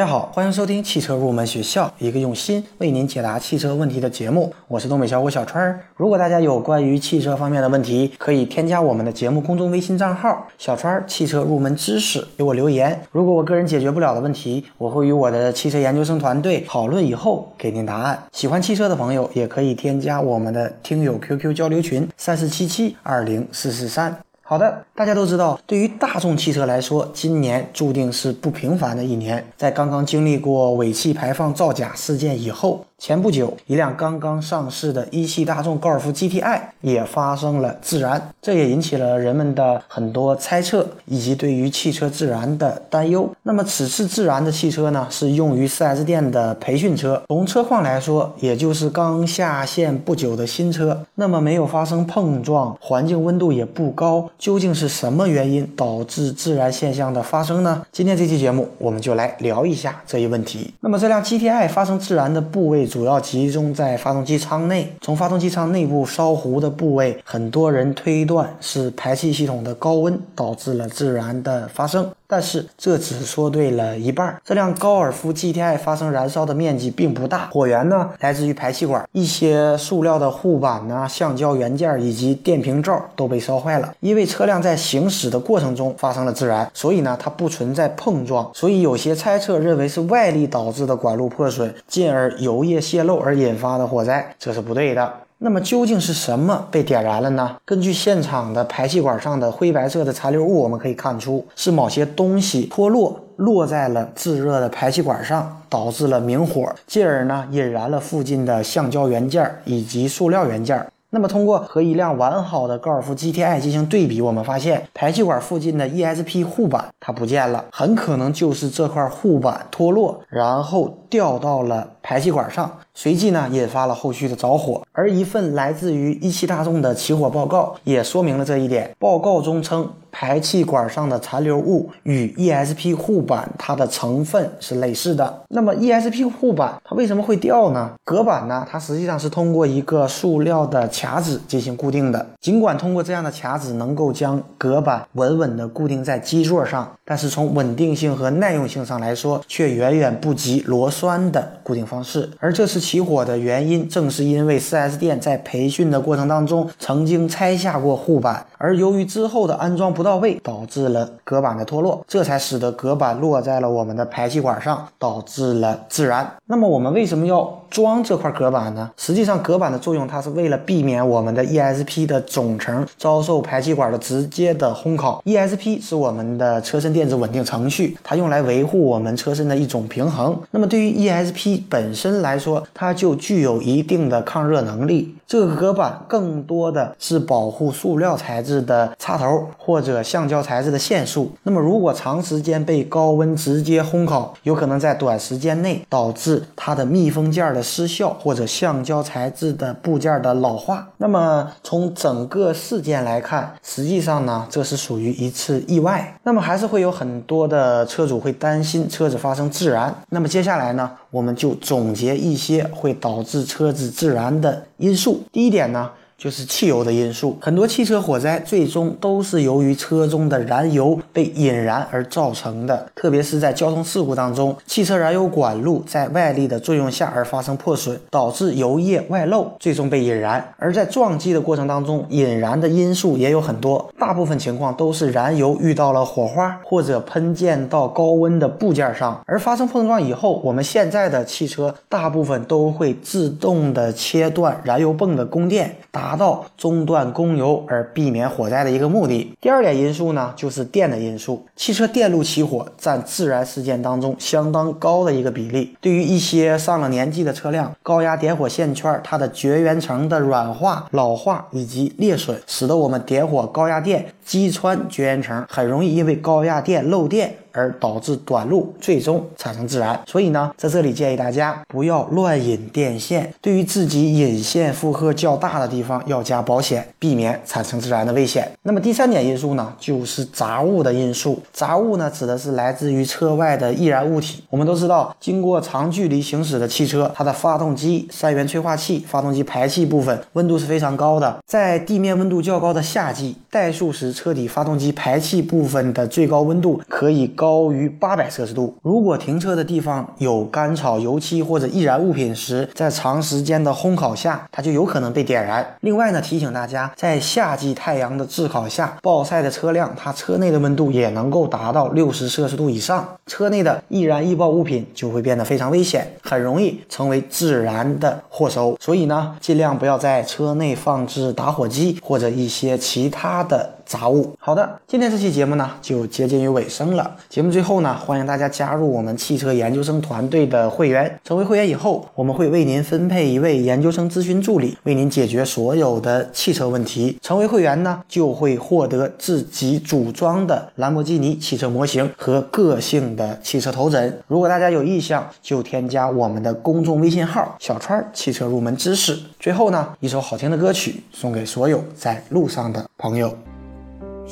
大家好，欢迎收听汽车入门学校，一个用心为您解答汽车问题的节目。我是东北小伙小川儿。如果大家有关于汽车方面的问题，可以添加我们的节目公众微信账号“小川儿汽车入门知识”，给我留言。如果我个人解决不了的问题，我会与我的汽车研究生团队讨论以后给您答案。喜欢汽车的朋友也可以添加我们的听友 QQ 交流群：三四七七二零四四三。好的，大家都知道，对于大众汽车来说，今年注定是不平凡的一年。在刚刚经历过尾气排放造假事件以后。前不久，一辆刚刚上市的一汽大众高尔夫 GTI 也发生了自燃，这也引起了人们的很多猜测以及对于汽车自燃的担忧。那么，此次自燃的汽车呢，是用于 4S 店的培训车。从车况来说，也就是刚下线不久的新车。那么，没有发生碰撞，环境温度也不高，究竟是什么原因导致自燃现象的发生呢？今天这期节目，我们就来聊一下这一问题。那么，这辆 GTI 发生自燃的部位。主要集中在发动机舱内，从发动机舱内部烧糊的部位，很多人推断是排气系统的高温导致了自燃的发生。但是这只说对了一半。这辆高尔夫 GTI 发生燃烧的面积并不大，火源呢来自于排气管，一些塑料的护板呐、橡胶元件以及电瓶罩都被烧坏了。因为车辆在行驶的过程中发生了自燃，所以呢它不存在碰撞，所以有些猜测认为是外力导致的管路破损，进而油液泄漏而引发的火灾，这是不对的。那么究竟是什么被点燃了呢？根据现场的排气管上的灰白色的残留物，我们可以看出是某些东西脱落，落在了炙热的排气管上，导致了明火，进而呢引燃了附近的橡胶元件以及塑料元件。那么，通过和一辆完好的高尔夫 GTI 进行对比，我们发现排气管附近的 ESP 护板它不见了，很可能就是这块护板脱落，然后掉到了排气管上，随即呢引发了后续的着火。而一份来自于一汽大众的起火报告也说明了这一点。报告中称。排气管上的残留物与 ESP 护板它的成分是类似的。那么 ESP 护板它为什么会掉呢？隔板呢？它实际上是通过一个塑料的卡子进行固定的。尽管通过这样的卡子能够将隔板稳稳地固定在基座上，但是从稳定性和耐用性上来说，却远远不及螺栓的固定方式。而这次起火的原因，正是因为 4S 店在培训的过程当中曾经拆下过护板，而由于之后的安装。不到位，导致了隔板的脱落，这才使得隔板落在了我们的排气管上，导致了自燃。那么我们为什么要装这块隔板呢？实际上，隔板的作用，它是为了避免我们的 ESP 的总成遭受排气管的直接的烘烤。ESP 是我们的车身电子稳定程序，它用来维护我们车身的一种平衡。那么对于 ESP 本本身来说，它就具有一定的抗热能力。这个隔板更多的是保护塑料材质的插头或者橡胶材质的线束。那么，如果长时间被高温直接烘烤，有可能在短时间内导致它的密封件的失效或者橡胶材质的部件的老化。那么，从整个事件来看，实际上呢，这是属于一次意外。那么，还是会有很多的车主会担心车子发生自燃。那么，接下来呢，我们就总结一些会导致车子自燃的因素。第一点呢。就是汽油的因素，很多汽车火灾最终都是由于车中的燃油被引燃而造成的。特别是在交通事故当中，汽车燃油管路在外力的作用下而发生破损，导致油液外漏，最终被引燃。而在撞击的过程当中，引燃的因素也有很多，大部分情况都是燃油遇到了火花或者喷溅到高温的部件上，而发生碰撞以后，我们现在的汽车大部分都会自动的切断燃油泵的供电。打达到中断供油而避免火灾的一个目的。第二点因素呢，就是电的因素。汽车电路起火占自燃事件当中相当高的一个比例。对于一些上了年纪的车辆，高压点火线圈它的绝缘层的软化、老化以及裂损，使得我们点火高压电击穿绝缘层，很容易因为高压电漏电。而导致短路，最终产生自燃。所以呢，在这里建议大家不要乱引电线。对于自己引线负荷较大的地方，要加保险，避免产生自燃的危险。那么第三点因素呢，就是杂物的因素。杂物呢，指的是来自于车外的易燃物体。我们都知道，经过长距离行驶的汽车，它的发动机三元催化器、发动机排气部分温度是非常高的。在地面温度较高的夏季，怠速时车底发动机排气部分的最高温度可以。高于八百摄氏度。如果停车的地方有干草、油漆或者易燃物品时，在长时间的烘烤下，它就有可能被点燃。另外呢，提醒大家，在夏季太阳的炙烤下，暴晒的车辆，它车内的温度也能够达到六十摄氏度以上，车内的易燃易爆物品就会变得非常危险，很容易成为自燃的祸首。所以呢，尽量不要在车内放置打火机或者一些其他的。杂物。好的，今天这期节目呢就接近于尾声了。节目最后呢，欢迎大家加入我们汽车研究生团队的会员。成为会员以后，我们会为您分配一位研究生咨询助理，为您解决所有的汽车问题。成为会员呢，就会获得自己组装的兰博基尼汽车模型和个性的汽车头枕。如果大家有意向，就添加我们的公众微信号“小川汽车入门知识”。最后呢，一首好听的歌曲送给所有在路上的朋友。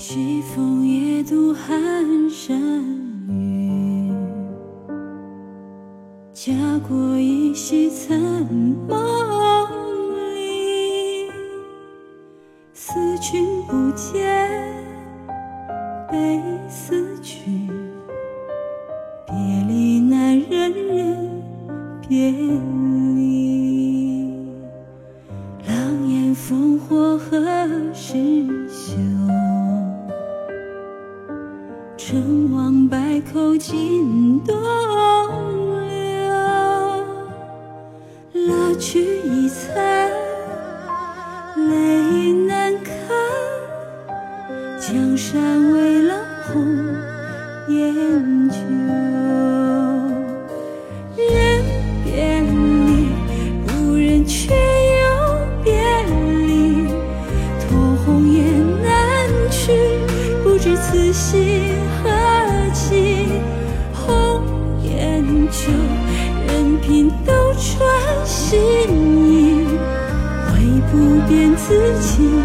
西风夜渡寒山雨，家国依稀残梦里。思君不见，悲思君。别离难忍忍别离，狼烟烽火何时休？成王败寇尽东流，老去已残，泪难干。江山未老红颜骗自己。